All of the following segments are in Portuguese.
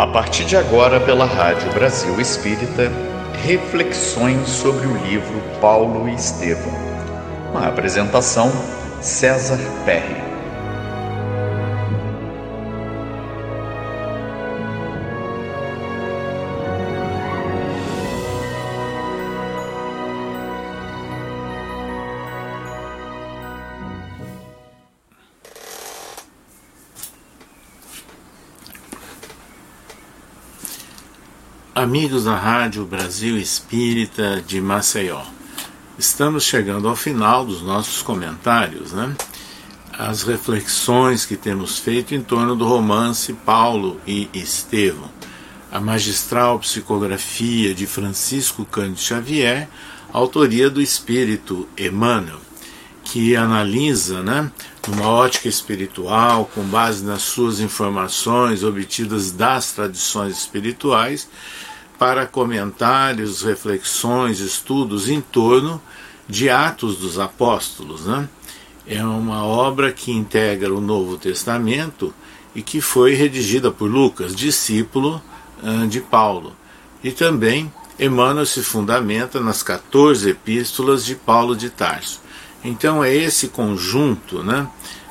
A partir de agora, pela Rádio Brasil Espírita, reflexões sobre o livro Paulo e Estevão. Uma apresentação, César Perry. Amigos da Rádio Brasil Espírita de Maceió, estamos chegando ao final dos nossos comentários, né? As reflexões que temos feito em torno do romance Paulo e Estevão, a magistral psicografia de Francisco Cândido Xavier, autoria do espírito Emmanuel, que analisa, né, numa ótica espiritual, com base nas suas informações obtidas das tradições espirituais, para comentários, reflexões, estudos em torno de Atos dos Apóstolos. Né? É uma obra que integra o Novo Testamento e que foi redigida por Lucas, discípulo de Paulo. E também Emmanuel se fundamenta nas 14 epístolas de Paulo de Tarso. Então é esse conjunto né,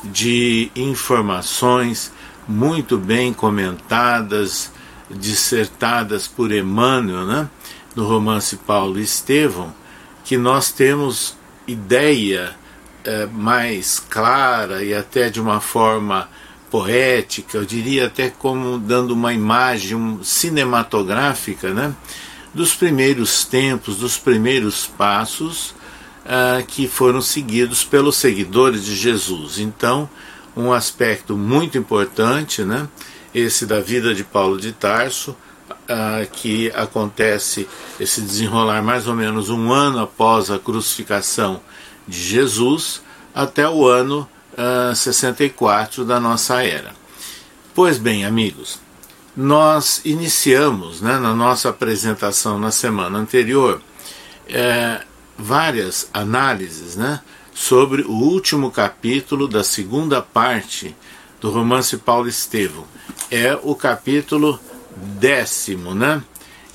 de informações muito bem comentadas, dissertadas por Emmanuel, né, no romance Paulo e Estevão, que nós temos ideia é, mais clara e até de uma forma poética, eu diria até como dando uma imagem cinematográfica, né, dos primeiros tempos, dos primeiros passos uh, que foram seguidos pelos seguidores de Jesus. Então, um aspecto muito importante, né, esse da vida de Paulo de Tarso, uh, que acontece esse desenrolar mais ou menos um ano após a crucificação de Jesus, até o ano uh, ah, 64 da nossa era. Pois bem, amigos, nós iniciamos né, na nossa apresentação na semana anterior é, várias análises né, sobre o último capítulo da segunda parte do romance Paulo Estevão é o capítulo décimo, né?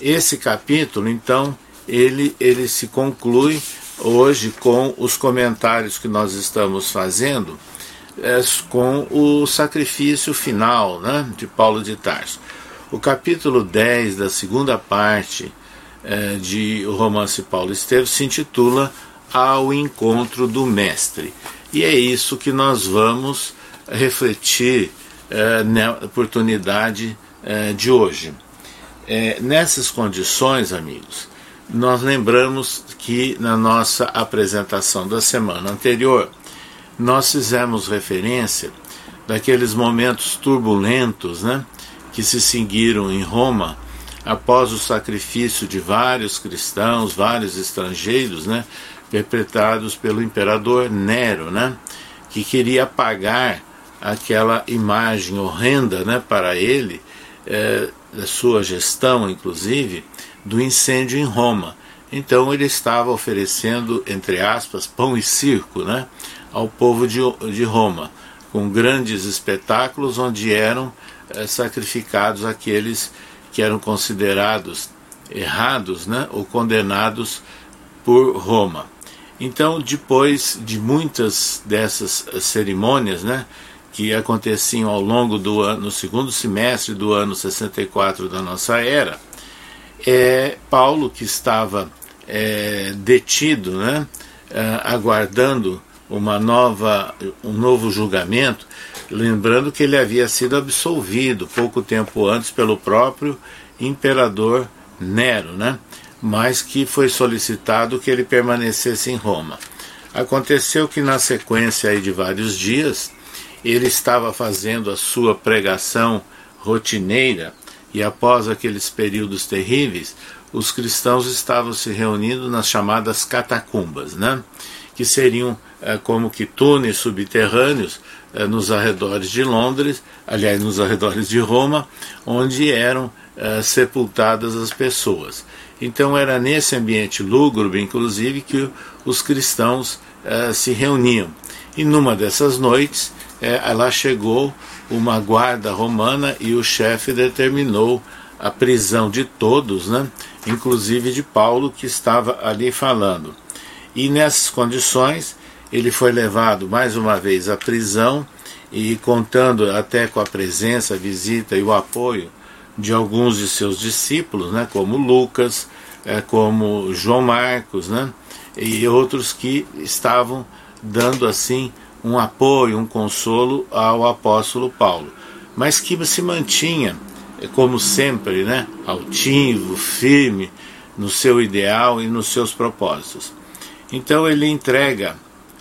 Esse capítulo, então, ele, ele se conclui hoje com os comentários que nós estamos fazendo é, com o sacrifício final né, de Paulo de Tarso. O capítulo 10 da segunda parte é, de O Romance Paulo Esteves se intitula Ao Encontro do Mestre. E é isso que nós vamos refletir é, na oportunidade é, de hoje. É, nessas condições, amigos, nós lembramos que na nossa apresentação da semana anterior nós fizemos referência daqueles momentos turbulentos né, que se seguiram em Roma após o sacrifício de vários cristãos, vários estrangeiros, né, perpetrados pelo imperador Nero, né, que queria apagar aquela imagem horrenda né, para ele, é, da sua gestão, inclusive, do incêndio em Roma. Então ele estava oferecendo, entre aspas, pão e circo né, ao povo de, de Roma, com grandes espetáculos onde eram é, sacrificados aqueles que eram considerados errados né, ou condenados por Roma. Então, depois de muitas dessas cerimônias, né, que aconteciam ao longo do ano, no segundo semestre do ano 64 da nossa era, é, Paulo, que estava é, detido, né, é, aguardando uma nova, um novo julgamento, lembrando que ele havia sido absolvido pouco tempo antes pelo próprio imperador Nero, né, mas que foi solicitado que ele permanecesse em Roma. Aconteceu que na sequência de vários dias, ele estava fazendo a sua pregação rotineira e após aqueles períodos terríveis, os cristãos estavam se reunindo nas chamadas catacumbas, né? que seriam é, como que túneis subterrâneos é, nos arredores de Londres, aliás, nos arredores de Roma, onde eram é, sepultadas as pessoas. Então era nesse ambiente lúgubre, inclusive, que os cristãos se reuniam. E numa dessas noites, é, lá chegou uma guarda romana e o chefe determinou a prisão de todos, né? inclusive de Paulo, que estava ali falando. E nessas condições, ele foi levado mais uma vez à prisão e contando até com a presença, a visita e o apoio de alguns de seus discípulos, né, como Lucas, é, como João Marcos, né, e outros que estavam dando assim um apoio, um consolo ao apóstolo Paulo, mas que se mantinha, como sempre, né, altivo, firme no seu ideal e nos seus propósitos. Então ele entrega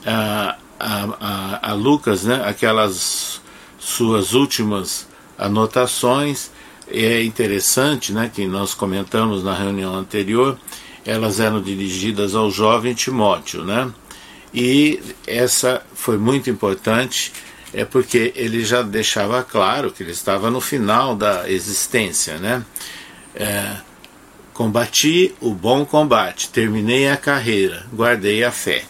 a, a, a, a Lucas né, aquelas suas últimas anotações. É interessante né, que nós comentamos na reunião anterior, elas eram dirigidas ao jovem Timóteo, né? E essa foi muito importante, é porque ele já deixava claro que ele estava no final da existência, né? É, combati o bom combate, terminei a carreira, guardei a fé.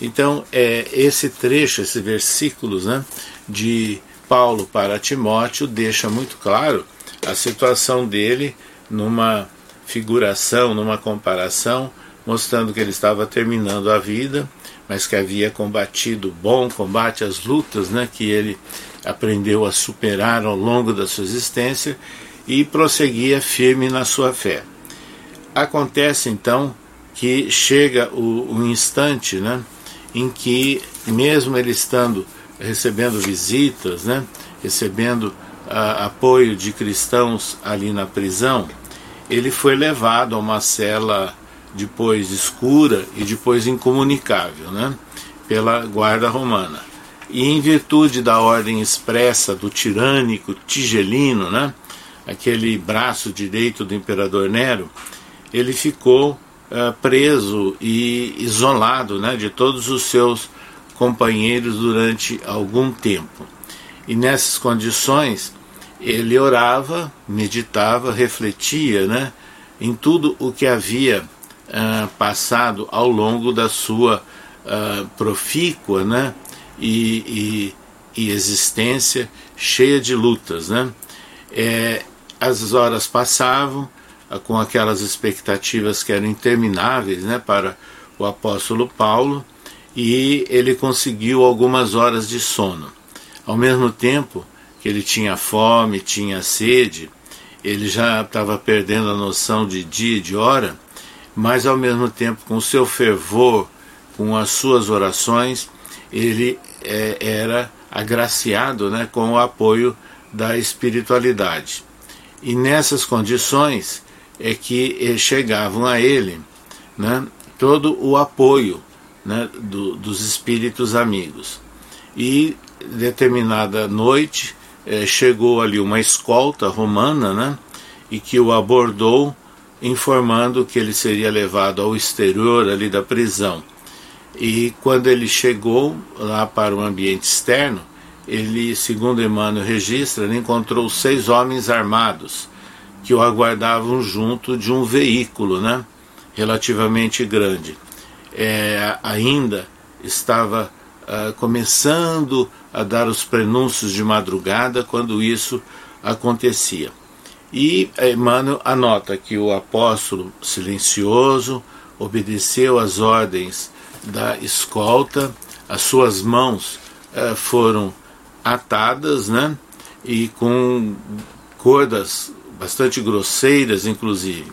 Então, é, esse trecho, esses versículos né, de Paulo para Timóteo deixa muito claro a situação dele numa figuração, numa comparação, mostrando que ele estava terminando a vida, mas que havia combatido bom combate, as lutas né, que ele aprendeu a superar ao longo da sua existência e prosseguia firme na sua fé. Acontece então que chega o, o instante, né? em que, mesmo ele estando recebendo visitas, né, recebendo a, apoio de cristãos ali na prisão, ele foi levado a uma cela depois escura e depois incomunicável, né, pela guarda romana. E em virtude da ordem expressa do tirânico Tigelino, né, aquele braço direito do imperador Nero, ele ficou uh, preso e isolado né, de todos os seus companheiros durante algum tempo. E nessas condições, ele orava, meditava, refletia né, em tudo o que havia uh, passado ao longo da sua uh, profícua né, e, e, e, existência cheia de lutas. Né. É, as horas passavam, com aquelas expectativas que eram intermináveis né, para o apóstolo Paulo, e ele conseguiu algumas horas de sono. Ao mesmo tempo que ele tinha fome, tinha sede, ele já estava perdendo a noção de dia e de hora, mas ao mesmo tempo, com seu fervor, com as suas orações, ele é, era agraciado né, com o apoio da espiritualidade. E nessas condições, é que chegavam a ele né, todo o apoio né, do, dos espíritos amigos. E determinada noite é, chegou ali uma escolta romana né, e que o abordou, informando que ele seria levado ao exterior ali da prisão. E quando ele chegou lá para o ambiente externo, ele, segundo Emmanuel registra, ele encontrou seis homens armados que o aguardavam junto de um veículo, né, relativamente grande. É, ainda estava uh, começando a dar os prenúncios de madrugada quando isso acontecia. E Emmanuel anota que o apóstolo silencioso obedeceu às ordens da escolta, as suas mãos uh, foram atadas, né, e com cordas bastante grosseiras, inclusive.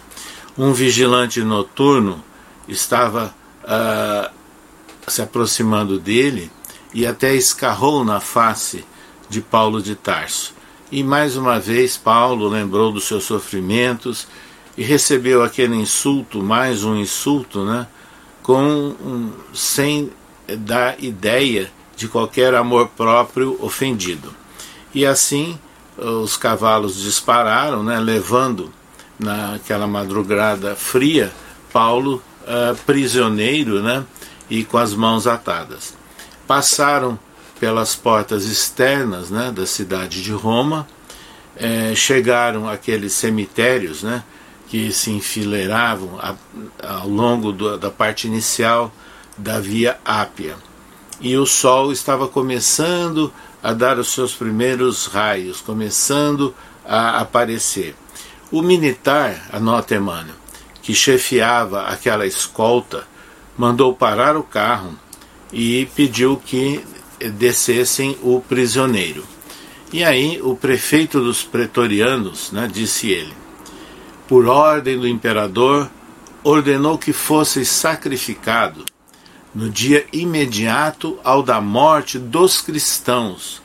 Um vigilante noturno estava uh, se aproximando dele e até escarrou na face de Paulo de Tarso. E mais uma vez Paulo lembrou dos seus sofrimentos e recebeu aquele insulto, mais um insulto, né, com um, sem dar ideia de qualquer amor próprio ofendido. E assim os cavalos dispararam, né, levando naquela madrugada fria Paulo uh, prisioneiro né, e com as mãos atadas. Passaram pelas portas externas né, da cidade de Roma, eh, chegaram àqueles cemitérios né, que se enfileiravam a, ao longo do, da parte inicial da Via Ápia. e o sol estava começando a dar os seus primeiros raios, começando a aparecer. O militar, anota Emmanuel, que chefiava aquela escolta, mandou parar o carro e pediu que descessem o prisioneiro. E aí o prefeito dos pretorianos, né, disse ele, por ordem do imperador, ordenou que fosse sacrificado no dia imediato ao da morte dos cristãos,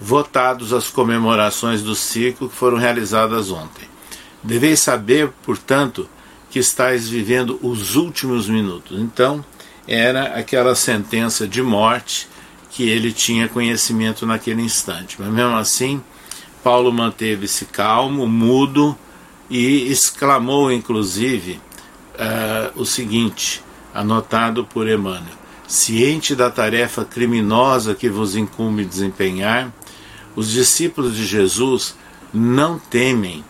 votados às comemorações do ciclo que foram realizadas ontem. Deveis saber, portanto, que estáis vivendo os últimos minutos. Então, era aquela sentença de morte que ele tinha conhecimento naquele instante. Mas mesmo assim, Paulo manteve-se calmo, mudo e exclamou, inclusive, uh, o seguinte: anotado por Emmanuel. Ciente da tarefa criminosa que vos incumbe desempenhar, os discípulos de Jesus não temem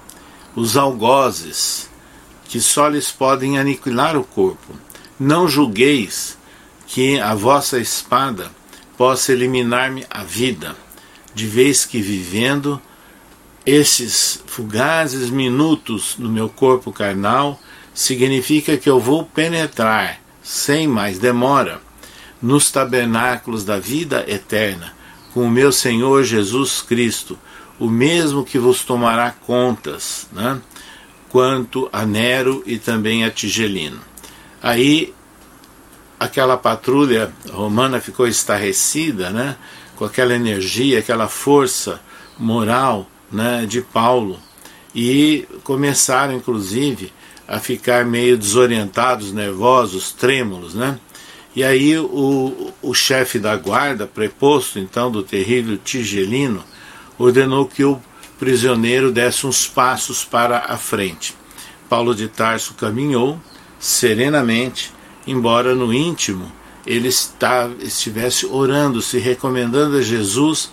os algozes que só lhes podem aniquilar o corpo. Não julgueis que a vossa espada possa eliminar-me a vida, de vez que vivendo esses fugazes minutos no meu corpo carnal significa que eu vou penetrar, sem mais demora, nos tabernáculos da vida eterna, com o meu Senhor Jesus Cristo, o mesmo que vos tomará contas, né? quanto a Nero e também a Tigelino. Aí aquela patrulha romana ficou estarrecida, né? com aquela energia, aquela força moral né, de Paulo, e começaram inclusive a ficar meio desorientados, nervosos, trêmulos, né? E aí o, o chefe da guarda, preposto então do terrível Tigelino, ordenou que o prisioneiro desse uns passos para a frente. Paulo de Tarso caminhou serenamente, embora no íntimo ele está, estivesse orando, se recomendando a Jesus,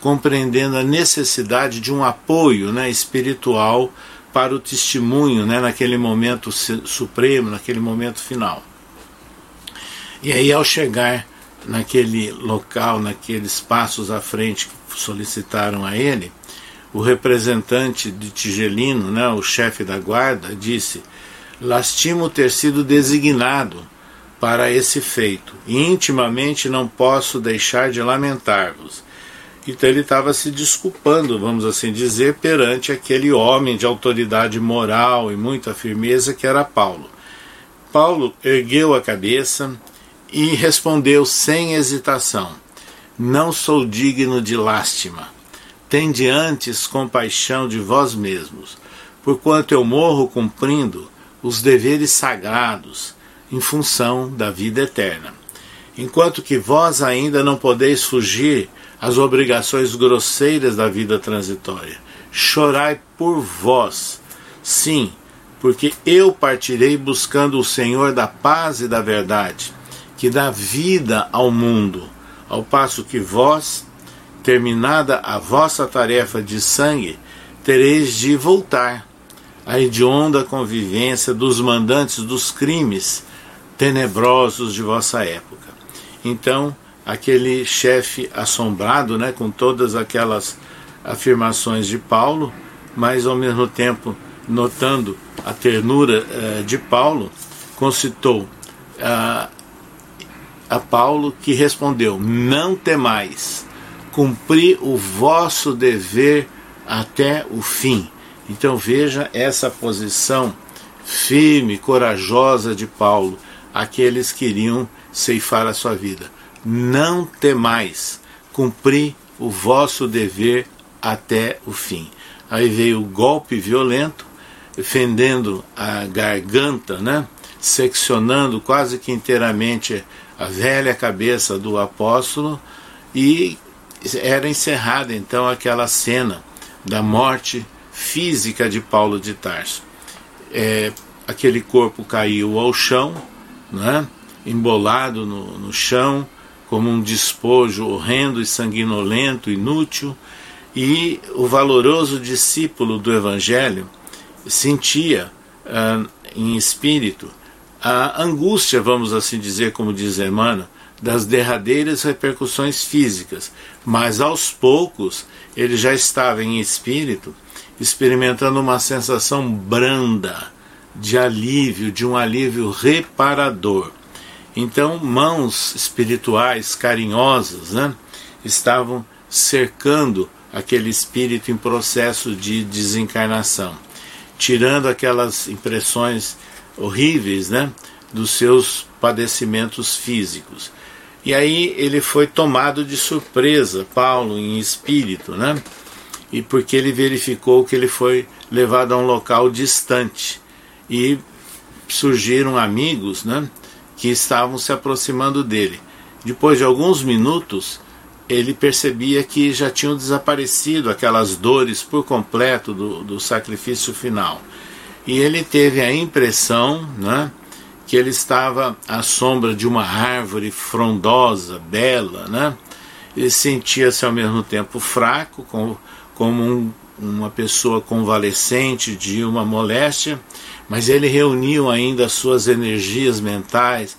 compreendendo a necessidade de um apoio né, espiritual para o testemunho né, naquele momento supremo, naquele momento final. E aí, ao chegar naquele local, naqueles passos à frente que solicitaram a ele, o representante de Tigelino, né, o chefe da guarda, disse: Lastimo ter sido designado para esse feito, intimamente não posso deixar de lamentar-vos então ele estava se desculpando, vamos assim dizer, perante aquele homem de autoridade moral e muita firmeza que era Paulo. Paulo ergueu a cabeça e respondeu sem hesitação: Não sou digno de lástima. Tende antes compaixão de vós mesmos, porquanto eu morro cumprindo os deveres sagrados em função da vida eterna. Enquanto que vós ainda não podeis fugir as obrigações grosseiras da vida transitória. Chorai por vós. Sim, porque eu partirei buscando o Senhor da paz e da verdade, que dá vida ao mundo, ao passo que vós, terminada a vossa tarefa de sangue, tereis de voltar à hedionda convivência dos mandantes dos crimes tenebrosos de vossa época. Então, aquele chefe assombrado né, com todas aquelas afirmações de Paulo, mas ao mesmo tempo notando a ternura eh, de Paulo, concitou a, a Paulo que respondeu: Não temais, cumpri o vosso dever até o fim. Então veja essa posição firme, corajosa de Paulo, aqueles que iriam ceifar a sua vida não temais, cumpri o vosso dever até o fim. Aí veio o golpe violento, fendendo a garganta, né? seccionando quase que inteiramente a velha cabeça do apóstolo, e era encerrada então aquela cena da morte física de Paulo de Tarso. É, aquele corpo caiu ao chão, né? embolado no, no chão, como um despojo horrendo e sanguinolento, inútil, e o valoroso discípulo do Evangelho sentia uh, em espírito a angústia, vamos assim dizer, como diz Emmanuel, das derradeiras repercussões físicas, mas aos poucos ele já estava em espírito experimentando uma sensação branda de alívio, de um alívio reparador. Então, mãos espirituais carinhosas né, estavam cercando aquele espírito em processo de desencarnação, tirando aquelas impressões horríveis né, dos seus padecimentos físicos. E aí ele foi tomado de surpresa, Paulo, em espírito, né? E porque ele verificou que ele foi levado a um local distante e surgiram amigos, né? Que estavam se aproximando dele. Depois de alguns minutos, ele percebia que já tinham desaparecido aquelas dores por completo do, do sacrifício final. E ele teve a impressão, né? que ele estava à sombra de uma árvore frondosa, bela, né? Ele sentia-se ao mesmo tempo fraco, como, como um, uma pessoa convalescente de uma moléstia, mas ele reuniu ainda as suas energias mentais,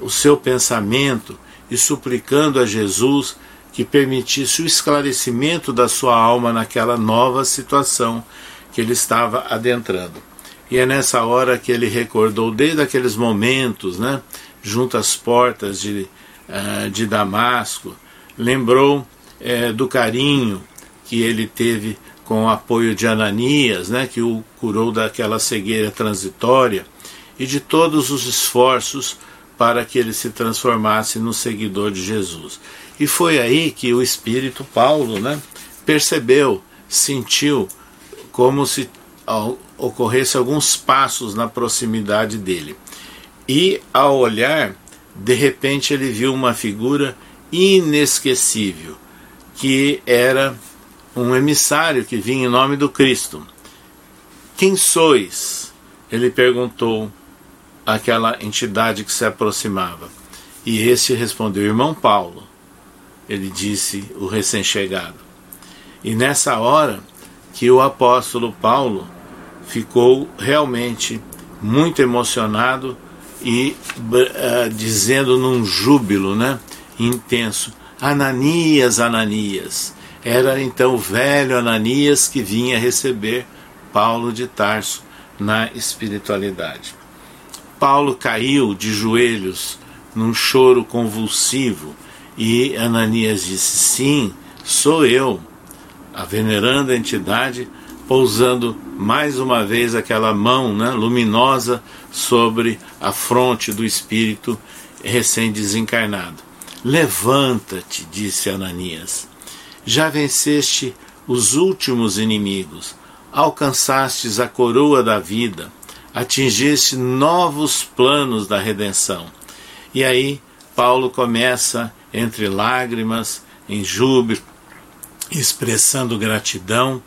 o seu pensamento e suplicando a Jesus que permitisse o esclarecimento da sua alma naquela nova situação que ele estava adentrando. E é nessa hora que ele recordou, desde aqueles momentos, né, junto às portas de, uh, de Damasco, lembrou uh, do carinho que ele teve com o apoio de Ananias, né, que o curou daquela cegueira transitória, e de todos os esforços para que ele se transformasse no seguidor de Jesus. E foi aí que o Espírito Paulo né, percebeu, sentiu como se ocorresse alguns passos na proximidade dele. E ao olhar, de repente ele viu uma figura inesquecível, que era um emissário que vinha em nome do Cristo. Quem sois? Ele perguntou àquela entidade que se aproximava. E esse respondeu: Irmão Paulo. Ele disse, o recém-chegado. E nessa hora que o apóstolo Paulo ficou realmente muito emocionado e uh, dizendo num júbilo né, intenso: Ananias, Ananias. Era então o velho Ananias que vinha receber Paulo de Tarso na espiritualidade. Paulo caiu de joelhos num choro convulsivo e Ananias disse: Sim, sou eu. A veneranda entidade pousando mais uma vez aquela mão né, luminosa sobre a fronte do espírito recém-desencarnado. Levanta-te, disse Ananias. Já venceste os últimos inimigos, alcançastes a coroa da vida, atingiste novos planos da redenção. E aí Paulo começa, entre lágrimas, em júbilo, expressando gratidão,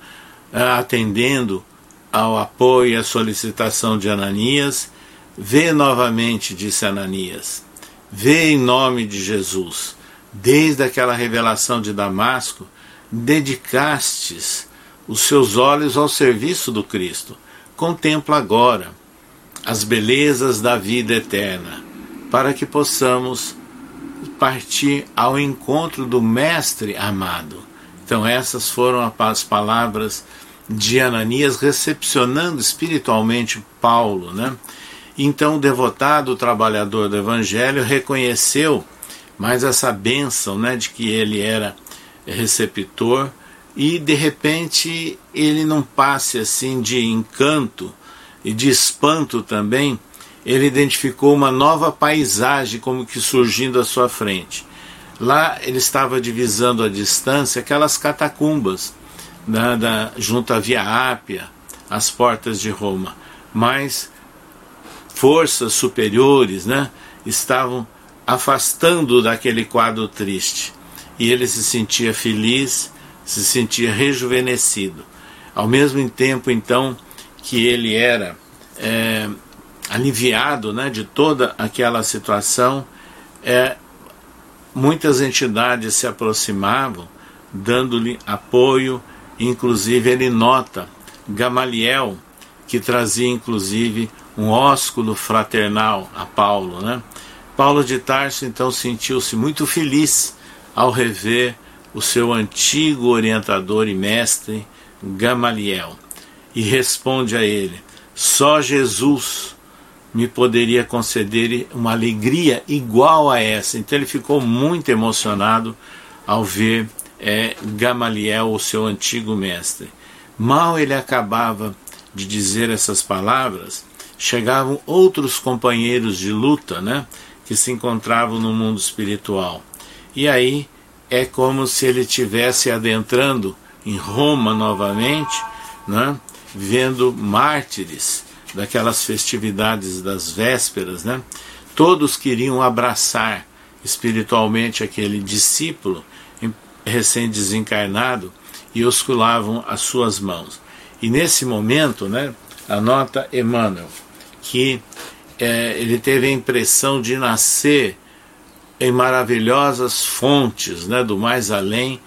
atendendo ao apoio e à solicitação de Ananias, vê novamente, disse Ananias, vê em nome de Jesus. Desde aquela revelação de Damasco, dedicastes os seus olhos ao serviço do Cristo. Contempla agora as belezas da vida eterna, para que possamos partir ao encontro do Mestre amado. Então, essas foram as palavras de Ananias recepcionando espiritualmente Paulo, né? Então o devotado trabalhador do evangelho reconheceu mais essa bênção, né, de que ele era receptor e de repente ele não passe assim de encanto e de espanto também, ele identificou uma nova paisagem como que surgindo à sua frente. Lá ele estava divisando a distância aquelas catacumbas da, da, junto à Via Ápia, às portas de Roma. Mas forças superiores né, estavam afastando daquele quadro triste. E ele se sentia feliz, se sentia rejuvenescido. Ao mesmo tempo, então, que ele era é, aliviado né, de toda aquela situação, é, muitas entidades se aproximavam, dando-lhe apoio Inclusive ele nota Gamaliel, que trazia inclusive um ósculo fraternal a Paulo, né? Paulo de Tarso então sentiu-se muito feliz ao rever o seu antigo orientador e mestre, Gamaliel, e responde a ele: Só Jesus me poderia conceder uma alegria igual a essa. Então ele ficou muito emocionado ao ver é, Gamaliel, o seu antigo mestre. Mal ele acabava de dizer essas palavras, chegavam outros companheiros de luta, né, que se encontravam no mundo espiritual. E aí é como se ele estivesse adentrando em Roma novamente, né, vendo mártires daquelas festividades das vésperas, né? Todos queriam abraçar espiritualmente aquele discípulo recém-desencarnado e osculavam as suas mãos. E nesse momento, né, anota Emmanuel que é, ele teve a impressão de nascer em maravilhosas fontes né, do mais além,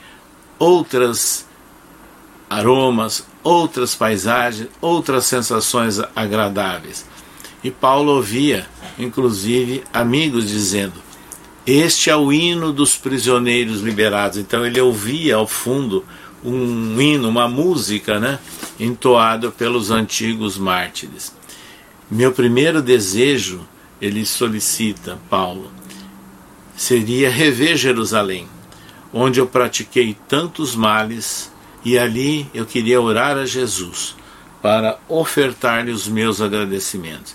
outras aromas, outras paisagens, outras sensações agradáveis. E Paulo ouvia, inclusive, amigos dizendo: Este é o hino dos prisioneiros liberados. Então ele ouvia ao fundo um hino, uma música, né, entoada pelos antigos mártires. Meu primeiro desejo, ele solicita, Paulo, seria rever Jerusalém, onde eu pratiquei tantos males e ali eu queria orar a Jesus para ofertar-lhe os meus agradecimentos.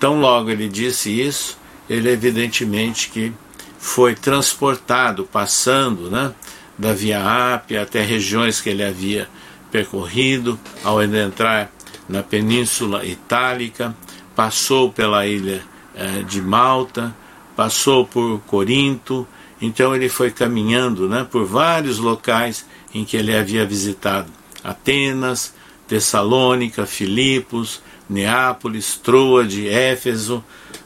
Tão logo ele disse isso, ele evidentemente que foi transportado, passando né, da Via Ápia até regiões que ele havia percorrido, ao entrar na Península Itálica, passou pela ilha eh, de Malta, passou por Corinto, então ele foi caminhando né, por vários locais em que ele havia visitado Atenas, Tessalônica, Filipos, Neápolis, Troade, Éfeso,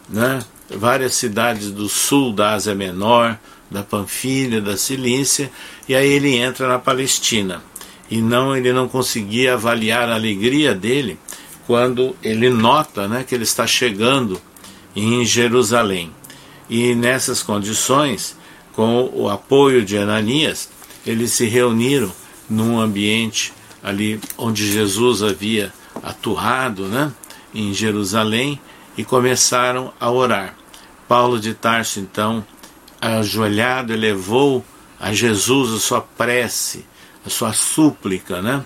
né? várias cidades do sul da Ásia Menor, da Panfilha, da Cilícia, e aí ele entra na Palestina. E não ele não conseguia avaliar a alegria dele quando ele nota né, que ele está chegando em Jerusalém. E nessas condições, com o apoio de Ananias, eles se reuniram num ambiente ali onde Jesus havia atuado, né, em Jerusalém, e começaram a orar. Paulo de Tarso, então, ajoelhado, elevou a Jesus a sua prece, a sua súplica, né?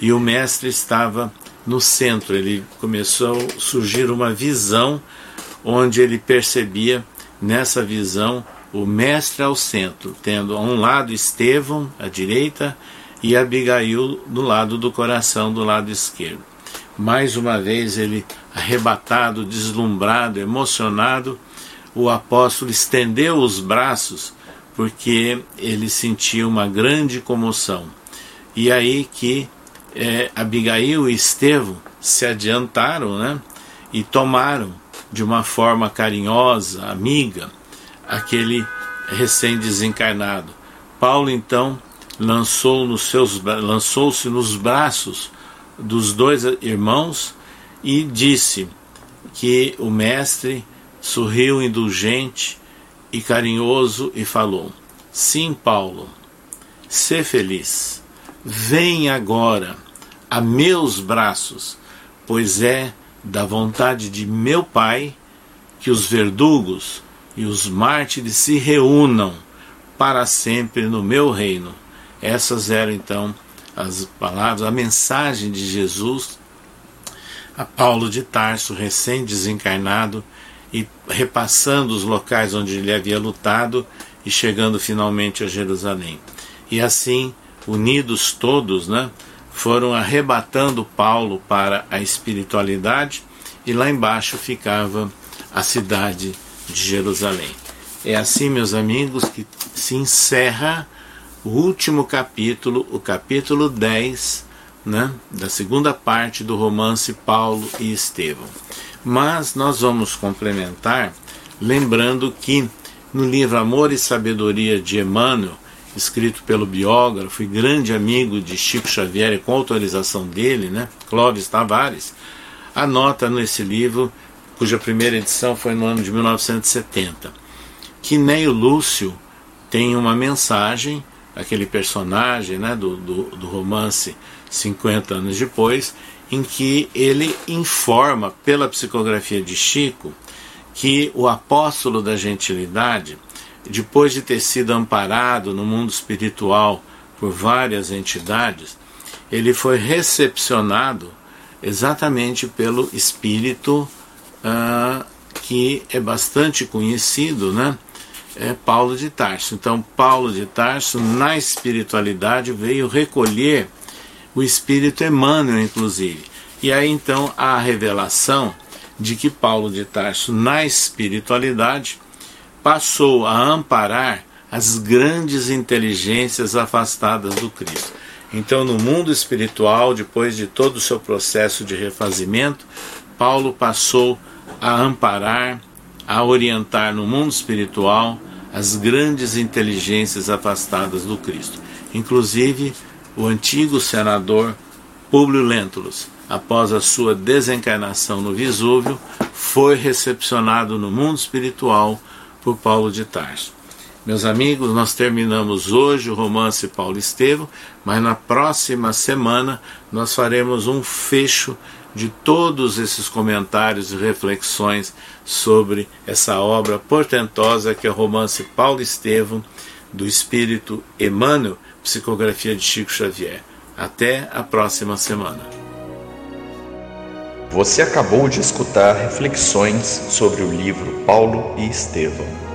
E o mestre estava no centro. Ele começou a surgir uma visão onde ele percebia nessa visão o mestre ao centro, tendo a um lado Estevão, à direita, e Abigail do lado do coração, do lado esquerdo. Mais uma vez ele, arrebatado, deslumbrado, emocionado, o apóstolo estendeu os braços porque ele sentia uma grande comoção. E aí que é, Abigail e Estevão se adiantaram né, e tomaram de uma forma carinhosa, amiga, aquele recém-desencarnado. Paulo então lançou nos seus lançou-se nos braços dos dois irmãos e disse que o mestre sorriu indulgente e carinhoso e falou: Sim, Paulo, sê feliz. Vem agora a meus braços, pois é da vontade de meu Pai que os verdugos e os mártires se reúnam para sempre no meu reino. Essas eram então as palavras, a mensagem de Jesus a Paulo de Tarso, recém-desencarnado, e repassando os locais onde ele havia lutado e chegando finalmente a Jerusalém. E assim, unidos todos, né, foram arrebatando Paulo para a espiritualidade e lá embaixo ficava a cidade de Jerusalém. É assim, meus amigos, que se encerra o último capítulo, o capítulo 10, né, da segunda parte do romance Paulo e Estevão. Mas nós vamos complementar lembrando que no livro Amor e Sabedoria de Emmanuel, escrito pelo biógrafo e grande amigo de Chico Xavier, e com autorização dele, né, Clóvis Tavares, anota nesse livro cuja primeira edição foi no ano de 1970. que Neio Lúcio tem uma mensagem, aquele personagem né, do, do, do romance 50 anos depois, em que ele informa, pela psicografia de Chico, que o apóstolo da gentilidade, depois de ter sido amparado no mundo espiritual por várias entidades, ele foi recepcionado exatamente pelo espírito uh, que é bastante conhecido, né? É Paulo de Tarso. Então, Paulo de Tarso, na espiritualidade, veio recolher o espírito Emmanuel, inclusive. E aí então a revelação de que Paulo de Tarso, na espiritualidade, passou a amparar as grandes inteligências afastadas do Cristo. Então, no mundo espiritual, depois de todo o seu processo de refazimento, Paulo passou a amparar, a orientar no mundo espiritual as grandes inteligências afastadas do Cristo. Inclusive, o antigo senador Públio Lentulus, após a sua desencarnação no Vesúvio, foi recepcionado no mundo espiritual por Paulo de Tarso. Meus amigos, nós terminamos hoje o romance Paulo Estevam, mas na próxima semana nós faremos um fecho de todos esses comentários e reflexões sobre essa obra portentosa que é o romance Paulo Estevam, do espírito Emmanuel, psicografia de Chico Xavier. Até a próxima semana. Você acabou de escutar reflexões sobre o livro Paulo e Estevão